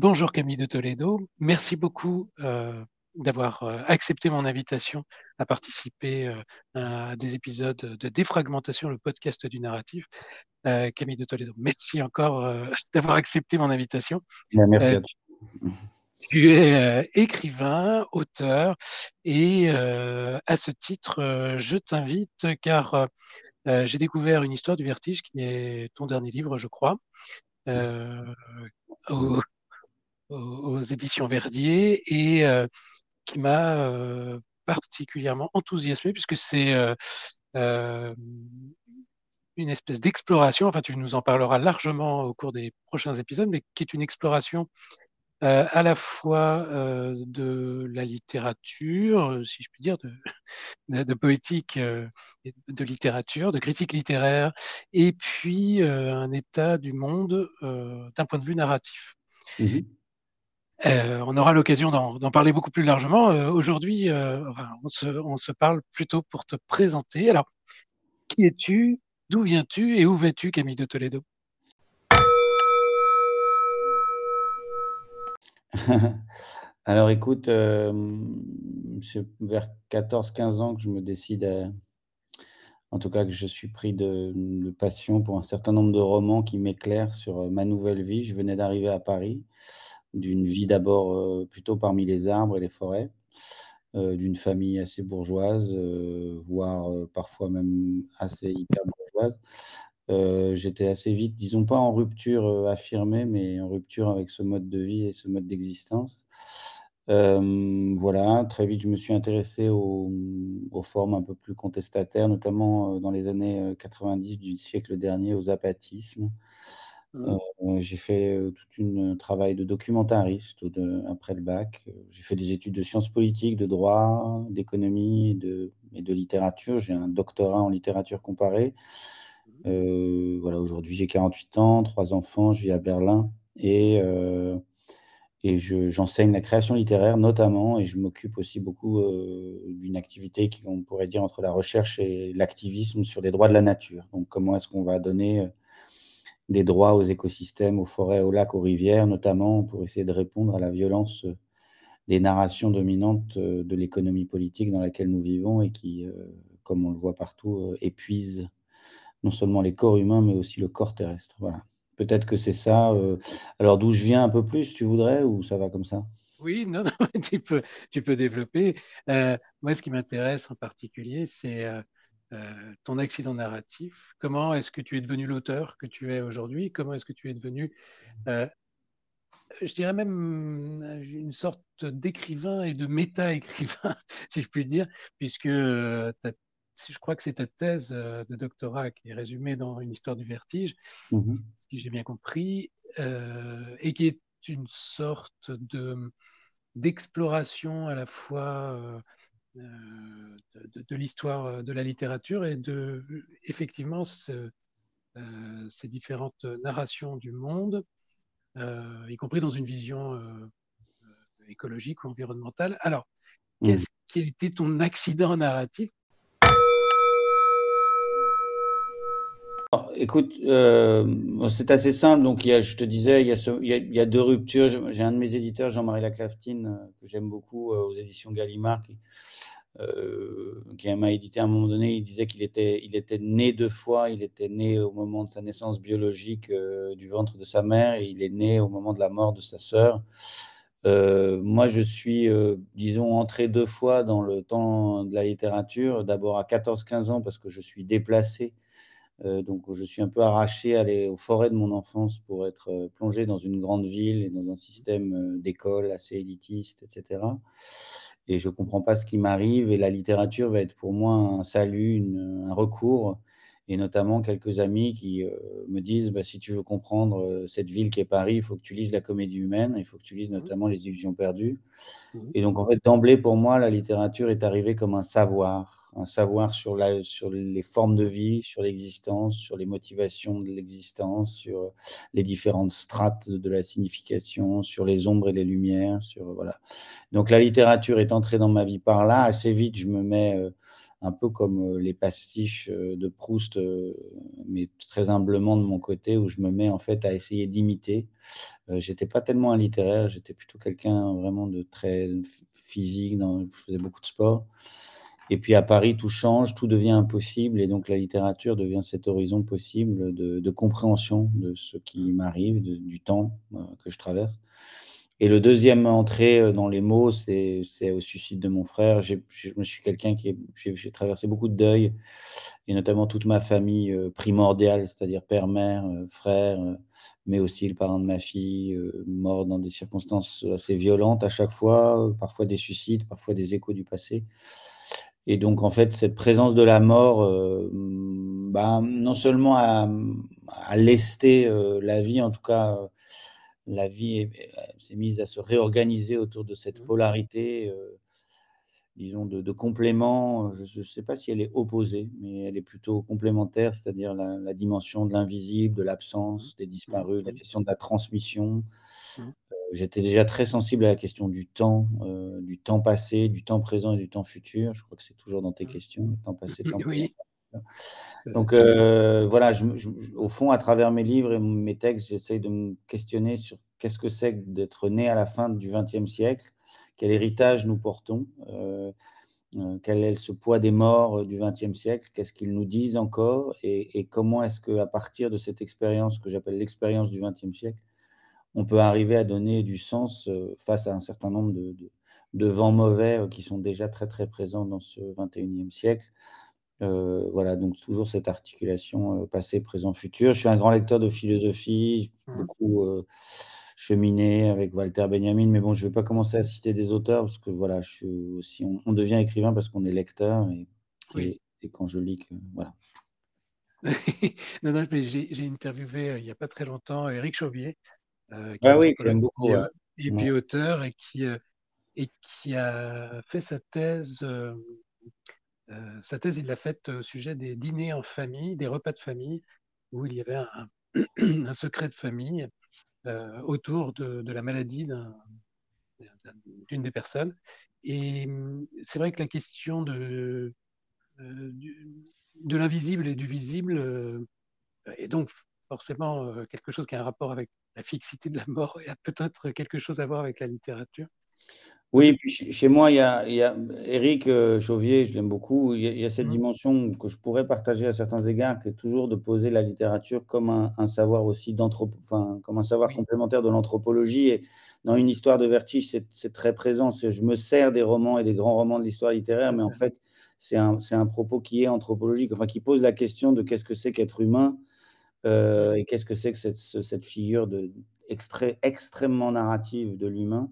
Bonjour Camille de Toledo, merci beaucoup euh, d'avoir euh, accepté mon invitation à participer euh, à des épisodes de défragmentation, le podcast du narratif. Camille de Toledo, merci encore d'avoir accepté mon invitation. merci à toi. Tu es écrivain, auteur, et à ce titre, je t'invite car j'ai découvert une histoire du vertige qui est ton dernier livre, je crois. Au, aux, éditions Verdier et euh, qui m'a euh, particulièrement enthousiasmé puisque c'est euh, une espèce d'exploration, enfin tu nous en parleras largement au cours des prochains épisodes, mais qui est une exploration à la fois de la littérature, si je puis dire, de, poétique, de littérature, de critique littéraire, et puis un état du monde d'un point de vue narratif. Mmh euh, on aura l'occasion d'en parler beaucoup plus largement. Euh, aujourd'hui, euh, on, se, parle plutôt pour te présenter. Alors, qui es-tu? D'où viens-tu? Et où vas-tu, Camille de Toledo? Alors écoute, c'est vers 14-15 ans que je me décide, en tout cas que je suis pris de, de, passion pour un certain nombre de romans qui m'éclairent sur ma nouvelle vie. Je venais d'arriver à Paris d'une vie d'abord euh, plutôt parmi les arbres et les forêts, euh, d'une famille assez bourgeoise, euh, voire parfois même assez hyper bourgeoise. J'étais assez vite, disons pas en rupture affirmée, mais en rupture avec ce mode de vie et ce mode d'existence. voilà, très vite, je me suis intéressé aux, formes un peu plus contestataires, notamment dans les années 90 du siècle dernier, aux apathismes, Mmh. Euh, j'ai fait euh, tout un travail de documentariste après le bac. J'ai fait des études de sciences politiques, de droit, d'économie et de, et de littérature. J'ai un doctorat en littérature comparée. Mmh. Euh, voilà, aujourd'hui j'ai 48 ans, trois enfants, je vis à Berlin et, et j'enseigne la création littéraire notamment et je m'occupe aussi beaucoup d'une activité qu'on pourrait dire entre la recherche et l'activisme sur les droits de la nature. Donc comment est-ce qu'on va donner des droits aux écosystèmes, aux forêts, aux lacs, aux rivières, notamment pour essayer de répondre à la violence euh, des narrations dominantes euh, de l'économie politique dans laquelle nous vivons et qui, euh, comme on le voit partout, épuise non seulement les corps humains, mais aussi le corps terrestre. Voilà. Peut-être que c'est ça. Alors d'où je viens un peu plus, tu voudrais, ou ça va comme ça? Oui, non, tu, peux, tu peux développer. moi, ce qui m'intéresse en particulier, c'est ton accident narratif. Comment est-ce que tu es devenu l'auteur que tu es aujourd'hui? Comment est-ce que tu es devenu, euh, je dirais même, euh, une sorte d'écrivain et de méta-écrivain, si je puis dire, puisque je crois que c'est ta thèse de doctorat qui est résumée dans une histoire du vertige, mmh ce qui j'ai bien compris, et qui est une sorte de d'exploration à la fois euh, de, l'histoire euh, de la littérature et de effectivement euh, ces différentes narrations du monde, y compris dans une vision écologique ou environnementale. Alors, mmh. qu'est-ce qui a été ton accident narratif? Écoute, c'est assez simple. Donc, il y a, je te disais, il y a, il, y a, deux ruptures. J'ai un de mes éditeurs, Jean-Marie Laclaftine, que j'aime beaucoup aux éditions Gallimard, qui, euh, qui m'a édité à un moment donné, il disait qu'il était, il était né deux fois. Il était né au moment de sa naissance biologique euh, du ventre de sa mère et il est né au moment de la mort de sa sœur. moi, je suis, disons, entré deux fois dans le temps de la littérature. D'abord à 14-15 ans parce que je suis déplacé euh, donc, je suis un peu arraché aller aux forêts de mon enfance pour être euh, plongé dans une grande ville et dans un système euh, d'école assez élitiste, etc. Et je ne comprends pas ce qui m'arrive. Et la littérature va être pour moi un salut, un recours. Et notamment quelques amis qui me disent bah, si tu veux comprendre cette ville qui est Paris, il faut que tu lises la comédie humaine, il faut que tu lises mmh. notamment Les illusions perdues. Mmh. Et donc, en fait, d'emblée, pour moi, la littérature est arrivée comme un savoir un savoir sur, les formes de vie, sur l'existence, sur les motivations de l'existence, sur les différentes strates de la signification, sur les ombres et les lumières. Voilà. Donc la littérature est entrée dans ma vie par là. Assez vite, je me mets euh, un peu comme euh, les pastiches euh, de Proust, mais très humblement de mon côté, où je me mets en fait à essayer d'imiter. j'étais pas tellement un littéraire, j'étais plutôt quelqu'un vraiment de très physique, je faisais beaucoup de sport. Et puis à Paris, tout change, tout devient impossible, et donc la littérature devient cet horizon possible de, compréhension de ce qui m'arrive, du temps euh, que je traverse. Et le deuxième entrée euh, dans les mots, c'est au suicide de mon frère. Je suis quelqu'un qui j'ai traversé beaucoup de deuil, et notamment toute ma famille euh, primordiale, c'est-à-dire père, mère, frère, mais aussi le parent de ma fille, mort dans des circonstances assez violentes à chaque fois, parfois des suicides, parfois des échos du passé. Et donc, en fait, cette présence de la mort, euh, bah, non seulement à, lester euh, la vie, en tout cas, euh, la vie s'est mise à se réorganiser autour de cette mmh. polarité, disons, de, complément. Je ne sais pas si elle est opposée, mais elle est plutôt complémentaire, c'est-à-dire la, dimension de l'invisible, de l'absence, mmh. des disparus, la mmh. question de la transmission, j'étais déjà très sensible à la question du temps, euh, du temps passé, du temps présent et du temps futur. Je crois que c'est toujours dans tes mmh. questions, le temps passé, temps oui. Donc euh, voilà, au fond, à travers mes livres et mes textes, j'essaye de me questionner sur qu'est-ce que c'est d'être né à la fin du XXe siècle, quel héritage nous portons, euh, quel est ce poids des morts du XXe siècle, qu'est-ce qu'ils nous disent encore, et, et comment est-ce qu'à partir de cette expérience que j'appelle l'expérience du XXe siècle, on peut arriver à donner du sens euh, face à un certain nombre de, vents mauvais euh, qui sont déjà très très présents dans ce 21e siècle. Euh, voilà, donc toujours cette articulation passé, présent, futur. Je suis un grand lecteur de philosophie, mmh. beaucoup cheminé avec Walter Benjamin, mais bon, je ne vais pas commencer à citer des auteurs parce que voilà, je suis aussi, on, devient écrivain parce qu'on est lecteur et, quand je lis que voilà. non, non, j'ai interviewé il n'y a pas très longtemps Eric Chauvier, euh, ah oui, j'aime beaucoup. Et puis auteur et qui, euh, et qui a fait sa thèse. Euh, sa thèse, il l'a faite au sujet des dîners en famille, des repas de famille, où il y avait un, un secret de famille autour de, de, la maladie d'une des personnes. Et hum, c'est vrai que la question de, de l'invisible et du visible est donc forcément quelque chose qui a un rapport avec la fixité de la mort a peut-être quelque chose à voir avec la littérature. Oui, puis chez moi, il y a, il Eric euh, Chauvier, je l'aime beaucoup, il y, a, cette mmh. dimension que je pourrais partager à certains égards, qui est toujours de poser la littérature comme un, savoir aussi enfin, comme un savoir complémentaire de l'anthropologie. Et dans une histoire de vertige, c'est très présent. Je me sers des romans et des grands romans de l'histoire littéraire, mais en fait, c'est un, un, propos qui est anthropologique, enfin, qui pose la question de qu'est-ce que c'est qu'être humain euh, et qu'est-ce que c'est que cette, cette figure de, extrêmement narrative de l'humain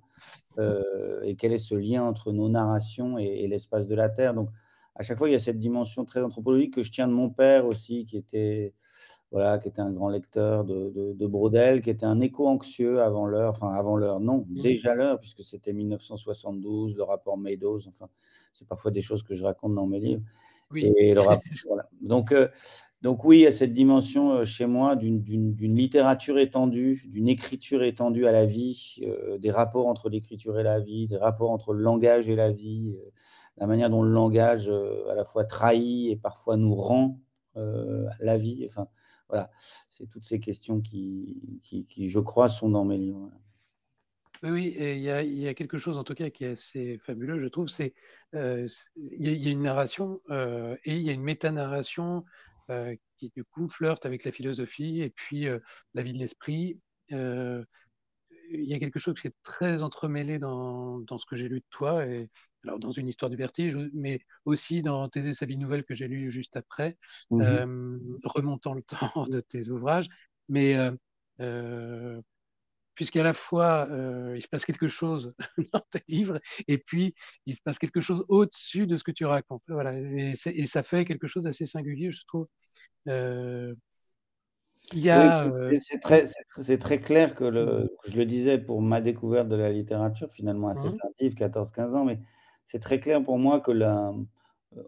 euh, et quel est ce lien entre nos narrations et, l'espace de la Terre? Donc, à chaque fois, il y a cette dimension très anthropologique que je tiens de mon père aussi, qui était, voilà, qui était un grand lecteur de, de, Brodel, qui était un écho anxieux avant l'heure, enfin avant l'heure, non, mmh. déjà l'heure, puisque c'était 1972, le rapport Meadows, enfin, c'est parfois des choses que je raconte dans mes livres. Oui. Et le rapport, voilà. Donc, euh, donc oui, il y a cette dimension euh, chez moi d'une littérature étendue, d'une écriture étendue à la vie, euh, des rapports entre l'écriture et la vie, des rapports entre le langage et la vie, euh, la manière dont le langage à la fois trahit et parfois nous rend la vie. Enfin, voilà, c'est toutes ces questions qui, qui, je crois, sont dans mes livres. Oui, il y, a, il y, a, quelque chose en tout cas qui est assez fabuleux, je trouve. C'est il y, a une narration et il y a une métanarration euh, qui du coup flirte avec la philosophie et puis euh, la vie de l'esprit. Euh, il y a quelque chose qui est très entremêlé dans, dans ce que j'ai lu de toi, et, alors dans une histoire du vertige, mais aussi dans Thésée sa vie nouvelle que j'ai lu juste après, mmh remontant le temps de tes ouvrages. Mais puisqu'à la fois il se passe quelque chose dans tes livres et puis il se passe quelque chose au-dessus de ce que tu racontes. Voilà, et, et ça fait quelque chose d'assez singulier, je trouve. Euh, il euh, c'est très, très, clair que, le, je le disais pour ma découverte de la littérature, finalement assez mmh. tardive, 14-15 ans, mais c'est très clair pour moi que la,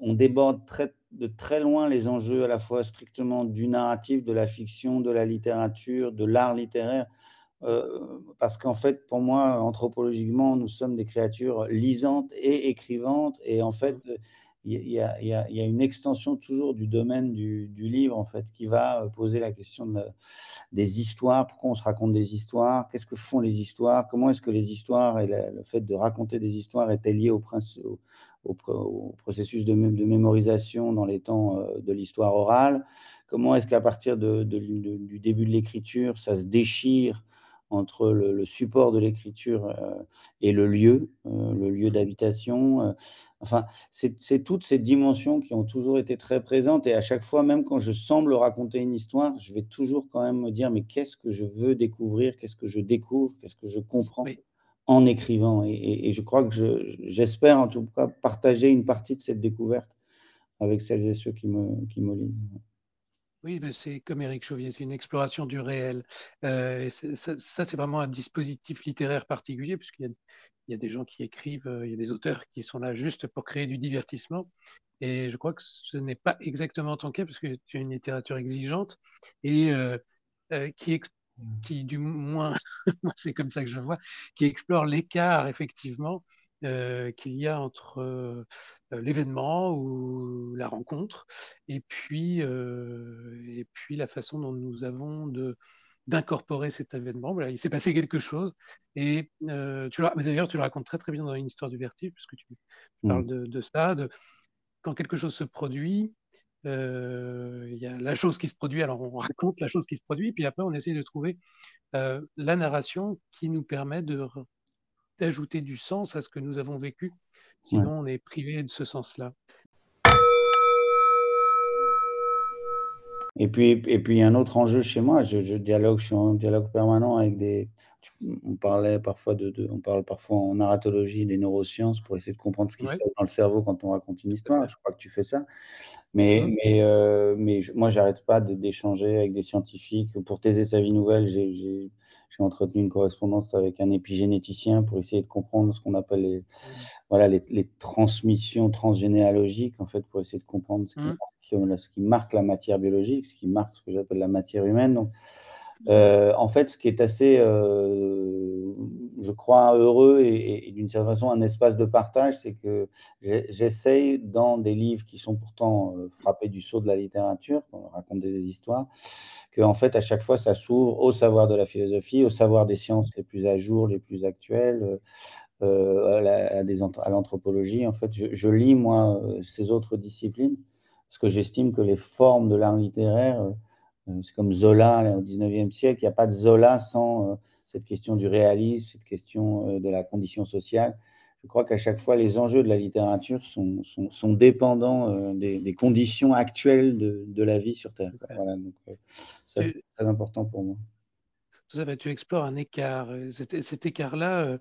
on déborde très, de très loin les enjeux à la fois strictement du narratif, de la fiction, de la littérature, de l'art littéraire. Euh, parce qu'en fait, pour moi, anthropologiquement, nous sommes des créatures lisantes et écrivantes. Et en fait, il y, a, une extension toujours du domaine du, livre, en fait, qui va euh, poser la question des histoires, pourquoi on se raconte des histoires, qu'est-ce que font les histoires, comment est-ce que les histoires et le, fait de raconter des histoires étaient liés au, au, processus de, mémorisation dans les temps euh, de l'histoire orale, comment est-ce qu'à partir du début de l'écriture, ça se déchire entre le, support de l'écriture euh, et le lieu, euh, le lieu d'habitation. Euh, enfin, c'est toutes ces dimensions qui ont toujours été très présentes et à chaque fois, même quand je semble raconter une histoire, je vais toujours quand même me dire, mais qu'est-ce que je veux découvrir, qu'est-ce que je découvre, qu'est-ce que je comprends en écrivant? Et, je crois que j'espère en tout cas partager une partie de cette découverte avec celles et ceux qui me, qui me lisent. Oui, c'est comme Éric Chauvier, c'est une exploration du réel. Euh, ça, c'est vraiment un dispositif littéraire particulier, puisqu'il y, a des gens qui écrivent, euh, il y a des auteurs qui sont là juste pour créer du divertissement. Et je crois que ce n'est pas exactement ton cas, parce que tu as une littérature exigeante et euh, qui, mmh. qui, du moins, c'est comme ça que je vois, qui explore l'écart, effectivement, euh, qu'il y a entre euh, l'événement ou la rencontre et puis, euh, et puis la façon dont nous avons de d'incorporer cet événement. Voilà, il s'est passé quelque chose et tu d'ailleurs tu le racontes très très bien dans une histoire du vertige puisque tu, parles mmh. de, de, ça, de quand quelque chose se produit. Il y a la chose qui se produit, alors on raconte la chose qui se produit, puis après on essaye de trouver la narration qui nous permet de d'ajouter du sens à ce que nous avons vécu. Sinon, on est privé de ce sens-là. Et puis, et puis, un autre enjeu chez moi, je, dialogue, je suis en dialogue permanent avec des. On parlait parfois de, on parle parfois en narratologie des neurosciences pour essayer de comprendre ce qui se passe dans le cerveau quand on raconte une histoire. Je crois que tu fais ça. Mais, mmh. mais, euh, mais moi, j'arrête pas d'échanger avec des scientifiques. Pour thèser sa vie nouvelle, j'ai j'ai entretenu une correspondance avec un épigénéticien pour essayer de comprendre ce qu'on appelle les, voilà, les, transmissions transgénéalogiques, en fait, pour essayer de comprendre ce qui, mmh. marque, ce qui marque la matière biologique, ce qui marque ce que j'appelle la matière humaine. Donc, euh, en fait, ce qui est assez, euh, je crois, heureux et, d'une certaine façon un espace de partage, c'est que j'essaye dans des livres qui sont pourtant euh, frappés du sceau de la littérature, on raconte des histoires, que en fait à chaque fois ça s'ouvre au savoir de la philosophie, au savoir des sciences les plus à jour, les plus actuelles, à l'anthropologie. En fait, je, lis moi ces autres disciplines parce que j'estime que les formes de l'art littéraire euh, c'est comme Zola au XIXe siècle. Il n'y a pas de Zola sans euh, cette question du réalisme, cette question euh, de la condition sociale. Je crois qu'à chaque fois, les enjeux de la littérature sont, sont, dépendants des, conditions actuelles de, la vie sur Terre. Voilà, donc, ça, c'est très important pour moi. Tout à tu explores un écart. Cet, écart-là,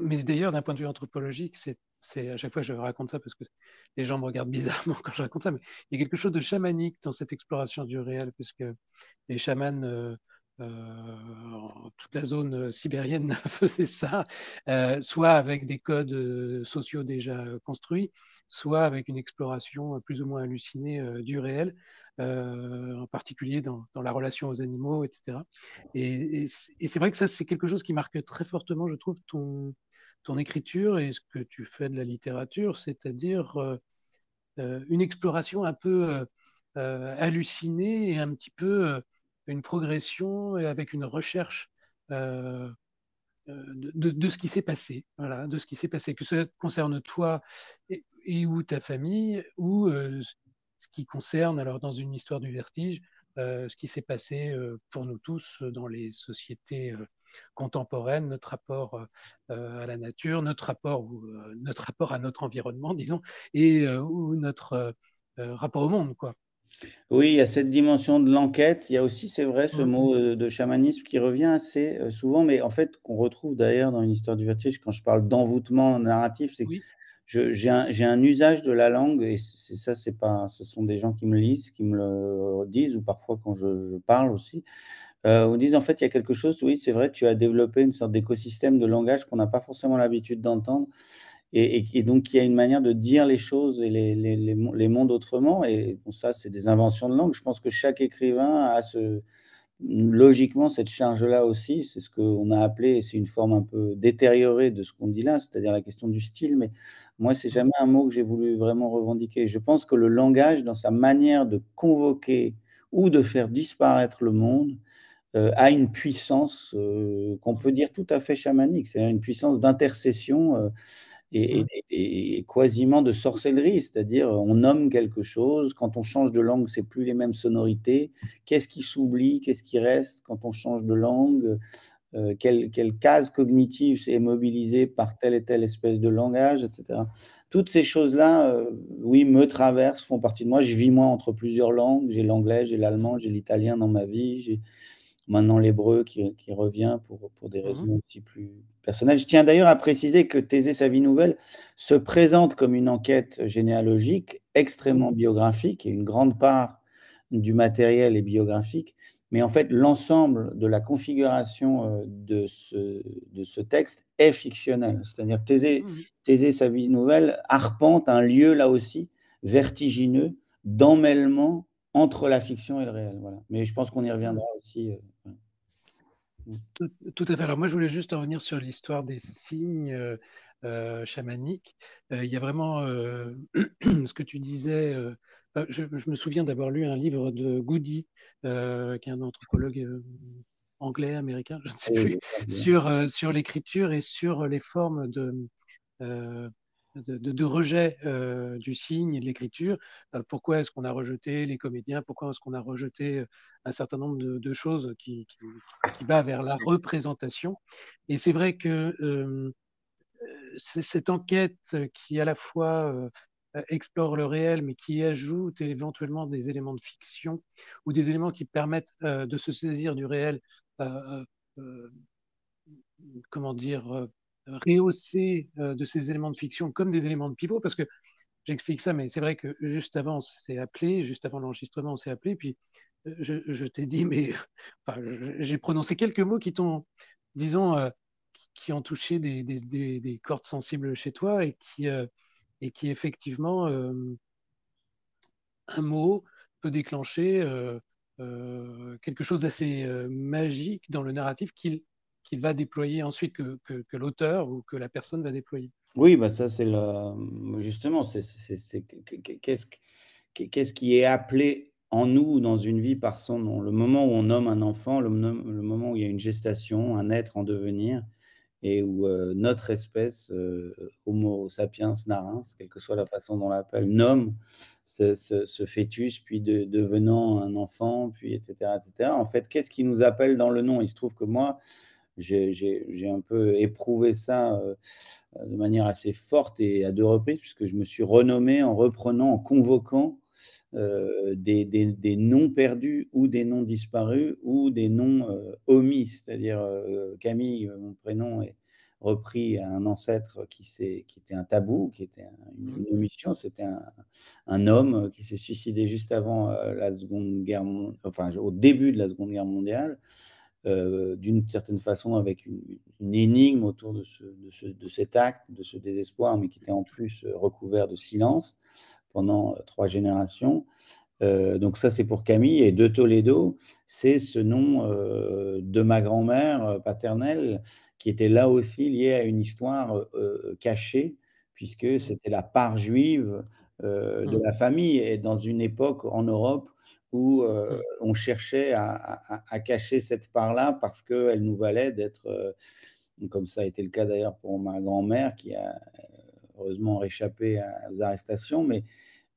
mais d'ailleurs, d'un point de vue anthropologique, c'est c'est à chaque fois je raconte ça parce que les gens me regardent bizarrement quand je raconte ça, mais il y a quelque chose de chamanique dans cette exploration du réel, puisque les chamans, euh, euh, toute la zone euh, sibérienne faisait ça, soit avec des codes sociaux déjà construits, soit avec une exploration plus ou moins hallucinée du réel. en particulier dans, la relation aux animaux, etc. et c'est vrai que ça, c'est quelque chose qui marque très fortement, je trouve, ton, écriture et ce que tu fais de la littérature, c'est-à-dire euh, euh, une exploration un peu euh, hallucinée et un petit peu une progression et avec une recherche de, ce qui s'est passé, voilà, de ce qui s'est passé, que ça concerne toi et, ou ta famille, ou ce qui concerne, alors dans une histoire du vertige, ce qui s'est passé pour nous tous dans les sociétés contemporaines, notre rapport à la nature, notre rapport, notre rapport à notre environnement, disons, et ou notre rapport au monde, quoi. Oui, il y a cette dimension de l'enquête. Il y a aussi, c'est vrai, ce mmh. mot euh, de chamanisme qui revient assez euh, souvent, mais en fait, qu'on retrouve d'ailleurs dans une histoire du vertige quand je parle d'envoûtement narratif, c'est que j'ai un, usage de la langue, et c'est ça, c'est pas, ce sont des gens qui me lisent, qui me le disent, ou parfois quand je, parle aussi. Euh, on dit en fait, il y a quelque chose, oui, c'est vrai, tu as développé une sorte d'écosystème de langage qu'on n'a pas forcément l'habitude d'entendre. Et, donc, il y a une manière de dire les choses et les, les, mondes autrement. Et bon, ça, c'est des inventions de langue. Je pense que chaque écrivain a ce, logiquement cette charge-là aussi. C'est ce qu'on a appelé, c'est une forme un peu détériorée de ce qu'on dit là, c'est-à-dire la question du style. Mais moi, c'est jamais un mot que j'ai voulu vraiment revendiquer. Je pense que le langage, dans sa manière de convoquer ou de faire disparaître le monde, euh, a une puissance euh, qu'on peut dire tout à fait chamanique, c'est une puissance d'intercession. Euh, Mmh. et, quasiment de sorcellerie, c'est-à-dire on nomme quelque chose, quand on change de langue, c'est plus les mêmes sonorités, qu'est-ce qui s'oublie, qu'est-ce qui reste quand on change de langue, euh, quelle, case cognitive est mobilisée par telle et telle espèce de langage, etc. Toutes ces choses-là, euh, oui, me traversent, font partie de moi. Je vis moi entre plusieurs langues, j'ai l'anglais, j'ai l'allemand, j'ai l'italien dans ma vie, j'ai maintenant l'hébreu qui, revient pour, pour des mmh raisons aussi plus personnelles. Je tiens d'ailleurs à préciser que Thésée, sa vie nouvelle, se présente comme une enquête généalogique extrêmement mmh biographique et une grande part du matériel est biographique. Mais en fait, l'ensemble de la configuration euh, de ce, de ce texte est fictionnel. C'est-à-dire Thésée, mmh Thésée, sa vie nouvelle, arpente un lieu là aussi vertigineux d'emmêlement entre la fiction et le réel. Voilà. Mais je pense qu'on y reviendra aussi. Euh, tout, à fait. Alors moi, je voulais juste revenir sur l'histoire des signes euh, euh, chamaniques. il y a vraiment ce que tu disais. Je, me souviens d'avoir lu un livre de Goody, qui est un anthropologue anglais, américain, je ne sais plus, sur, sur l'écriture et sur les formes de de, rejet euh, du signe et de l'écriture. Euh, pourquoi est-ce qu'on a rejeté les comédiens Pourquoi est-ce qu'on a rejeté euh, un certain nombre de, choses qui, qui, va vers la représentation Et c'est vrai que cette enquête qui à la fois explore le réel, mais qui ajoute éventuellement des éléments de fiction ou des éléments qui permettent de se saisir du réel, comment dire, rehausser euh, de ces éléments de fiction comme des éléments de pivot, parce que j'explique ça, mais c'est vrai que juste avant, on s'est appelé, juste avant l'enregistrement, on s'est appelé, puis euh, je, t'ai dit, mais j'ai prononcé quelques mots qui t'ont, disons, euh, qui, ont touché des, des, des, cordes sensibles chez toi et qui, et qui effectivement, un mot peut déclencher quelque chose d'assez magique dans le narratif qu'il qu'il va déployer ensuite, que, que, l'auteur ou que la personne va déployer. Oui, bah ça c'est le, justement, c'est, qu'est-ce, qu'est-ce qui est appelé en nous dans une vie par son nom? Le moment où on nomme un enfant, le, moment où il y a une gestation, un être en devenir, et où euh, notre espèce, euh, Homo sapiens narins, quelle que soit la façon dont on l'appelle, nomme ce, ce, fœtus, puis de, devenant un enfant, puis etc., etc. En fait, qu'est-ce qui nous appelle dans le nom? Il se trouve que moi, j'ai un peu éprouvé ça euh, de manière assez forte et à deux reprises, puisque je me suis renommé en reprenant, en convoquant euh, des, des, noms perdus ou des noms disparus ou des noms euh, omis. C'est-à-dire, Camille, mon prénom, est repris à un ancêtre qui, qui était un tabou, qui était une, mmh. omission. C'était un, un, homme qui s'est suicidé juste avant la Seconde Guerre, enfin au début de la Seconde Guerre mondiale. Euh, d'une certaine façon avec une, énigme autour de, ce, de, cet acte, de ce désespoir, mais qui était en plus euh, recouvert de silence pendant euh, trois générations. donc ça, c'est pour Camille. Et de Toledo, c'est ce nom de ma grand-mère paternelle qui était là aussi lié à une histoire cachée, puisque c'était la part juive de mmh. la famille. Et dans une époque en Europe où euh, on cherchait à, cacher cette part-là parce qu'elle nous valait d'être, euh, comme ça a été le cas d'ailleurs pour ma grand-mère qui a heureusement réchappé aux arrestations, mais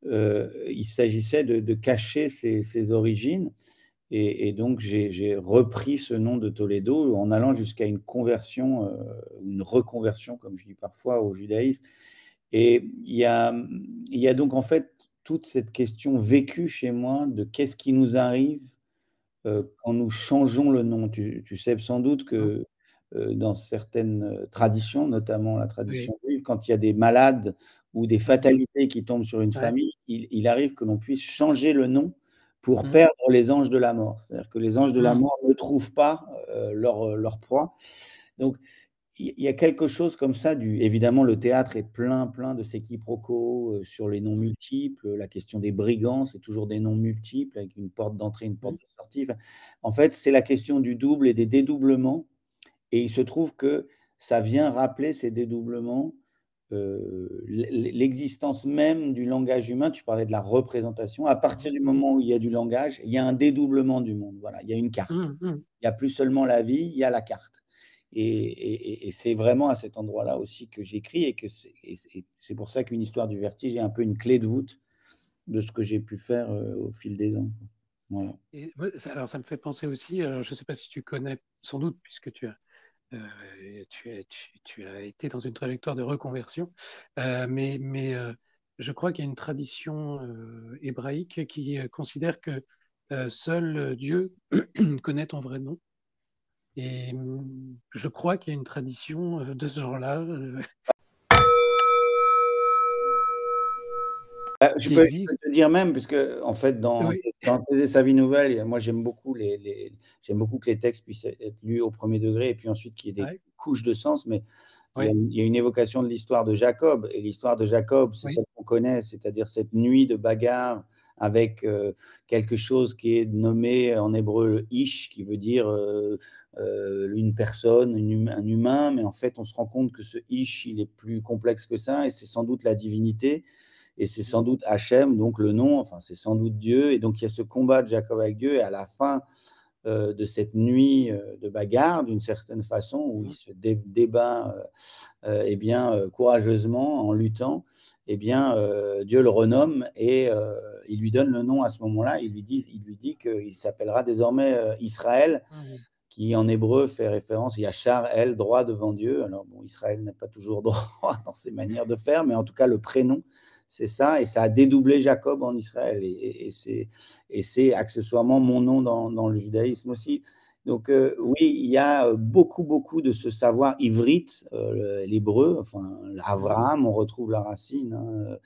euh, il s'agissait de, cacher ses, origines. Et, donc, j'ai repris ce nom de Toledo en allant jusqu'à une conversion, euh, une reconversion, comme je dis parfois, au judaïsme. Et il y a donc en fait toute cette question vécue chez moi de qu'est-ce qui nous arrive euh, quand nous changeons le nom. Tu, sais sans doute que euh, dans certaines traditions, notamment la tradition juive, quand il y a des malades ou des fatalités qui tombent sur une famille, il, il, arrive que l'on puisse changer le nom pour mmh. perdre les anges de la mort. C'est-à-dire que les anges de la mmh. mort ne trouvent pas euh, leur, euh, leur, proie. Donc, y a quelque chose comme ça. Du, évidemment, le théâtre est plein, plein de ces quiproquos euh, sur les noms multiples. La question des brigands, c'est toujours des noms multiples avec une porte d'entrée, une porte mmh. de sortie. en fait, c'est la question du double et des dédoublements. Et il se trouve que ça vient rappeler ces dédoublements euh, l'existence même du langage humain, tu parlais de la représentation, à partir du moment où il y a du langage, il y a un dédoublement du monde. Voilà, il y a une carte. Mmh, mmh. Il n'y a plus seulement la vie, il y a la carte. Et, c'est vraiment à cet endroit-là aussi que j'écris et que c'est pour ça qu'une histoire du vertige est un peu une clé de voûte de ce que j'ai pu faire euh, au fil des ans. Alors ça me fait penser aussi, je ne sais pas si tu connais sans doute puisque tu as euh, tu, as été dans une trajectoire de reconversion, euh, mais, mais euh, je crois qu'il y a une tradition hébraïque qui considère que seul Dieu connaît ton vrai nom. Et hum, je crois qu'il y a une tradition de ce genre-là. Bah, je peux, te dire même, puisque en fait, dans, sa vie nouvelle, moi j'aime beaucoup, les, j'aime beaucoup que les textes puissent être lus au premier degré et puis ensuite qu'il y ait des couches de sens. Mais il, y a, une évocation de l'histoire de Jacob. Et l'histoire de Jacob, c'est celle qu'on connaît, c'est-à-dire cette nuit de bagarre avec euh, quelque chose qui est nommé en hébreu ish, qui veut dire euh, euh, une personne, un humain. Mais en fait, on se rend compte que ce ish, il est plus complexe que ça et c'est sans doute la divinité et c'est sans doute Hachem, donc le nom, enfin c'est sans doute Dieu, et donc il y a ce combat de Jacob avec Dieu, et à la fin de cette nuit de bagarre, d'une certaine façon, où il se débat eh bien, courageusement en luttant, eh bien, Dieu le renomme et il lui donne le nom à ce moment-là, il lui dit, il lui dit qu'il s'appellera désormais Israël, ah qui en hébreu fait référence, il y a Char, El, droit devant Dieu. Alors bon, Israël n'a pas toujours droit dans ses manières de faire, mais en tout cas le prénom c'est ça, et ça a dédoublé Jacob en Israël, et, c'est accessoirement mon nom dans, le judaïsme aussi. Donc euh, oui, il y a beaucoup, beaucoup de ce savoir ivrite, euh, l'hébreu, enfin Abraham, on retrouve la racine hein,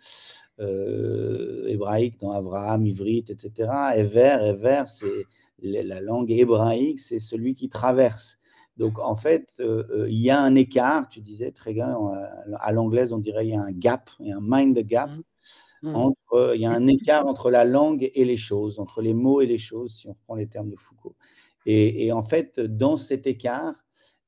euh, hébraïque dans Abraham, ivrite, etc. Ever, Ever, c'est la langue hébraïque, c'est celui qui traverse. Donc, en fait, euh, euh, il y a un écart, tu disais très bien, à l'anglaise, on dirait il y a un gap, il y a un mind gap. Mmh. Mmh. Entre, il y a un écart entre la langue et les choses, entre les mots et les choses, si on reprend les termes de Foucault. Et, en fait, dans cet écart,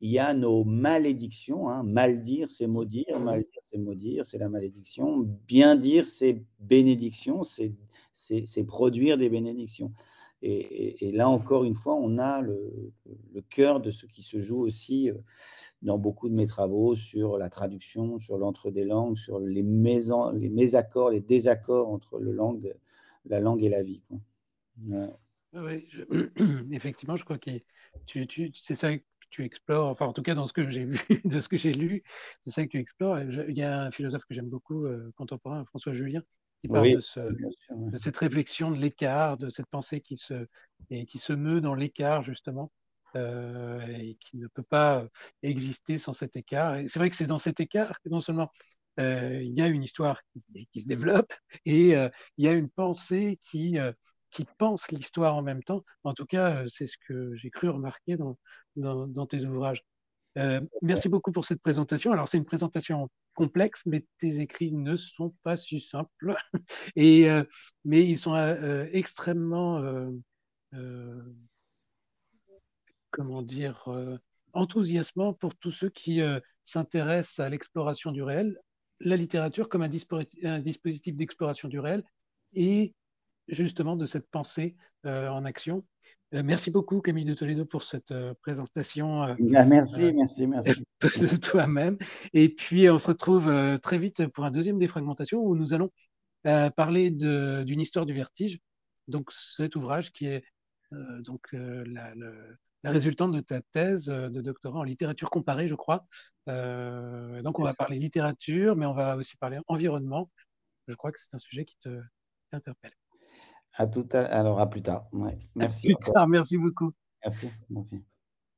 il y a nos malédictions. Hein. Mal dire, c'est maudire. Mal dire, c'est maudire, c'est la malédiction. Bien dire, c'est bénédiction, c'est produire des bénédictions. Et, là, encore une fois, on a le, cœur de ce qui se joue aussi euh, dans beaucoup de mes travaux sur la traduction, sur l'entre des langues, sur les, les mésaccords, les désaccords entre le langue, la langue et la vie. Oui, effectivement, je crois que tu, tu, c'est ça que tu explores, enfin en tout cas dans ce que j'ai vu, de ce que j'ai lu, c'est ça que tu explores. Il y a un philosophe que j'aime beaucoup, euh, contemporain, François Julien, qui parle de, cette réflexion de l'écart, de cette pensée qui se, et qui se meut dans l'écart, justement, euh, et qui ne peut pas exister sans cet écart. Et c'est vrai que c'est dans cet écart que non seulement euh, il y a une histoire qui, se développe, et il y a une pensée qui, qui pense l'histoire en même temps. En tout cas, c'est ce que j'ai cru remarquer dans, dans, dans tes ouvrages. merci beaucoup pour cette présentation. Alors, c'est une présentation complexes, mais tes écrits ne sont pas si simples. Et, euh, mais ils sont euh, euh, extrêmement, comment dire, enthousiasmants pour tous ceux qui s'intéressent à l'exploration du réel, la littérature comme un, un dispositif d'exploration du réel et justement de cette pensée euh, en action. Euh, merci beaucoup Camille de Toledo pour cette euh, présentation. Ah, merci, merci, merci. De toi-même. Et puis on se retrouve très vite pour un deuxième défragmentation où nous allons parler d'une histoire du vertige. Donc cet ouvrage qui est donc la, résultante de ta thèse de doctorat en littérature comparée, je crois. Donc on va parler littérature, mais on va aussi parler environnement. Je crois que c'est un sujet qui t'interpelle. À tout à... Alors, à plus tard. Ouais. Merci. À plus tard, merci beaucoup. Merci. merci.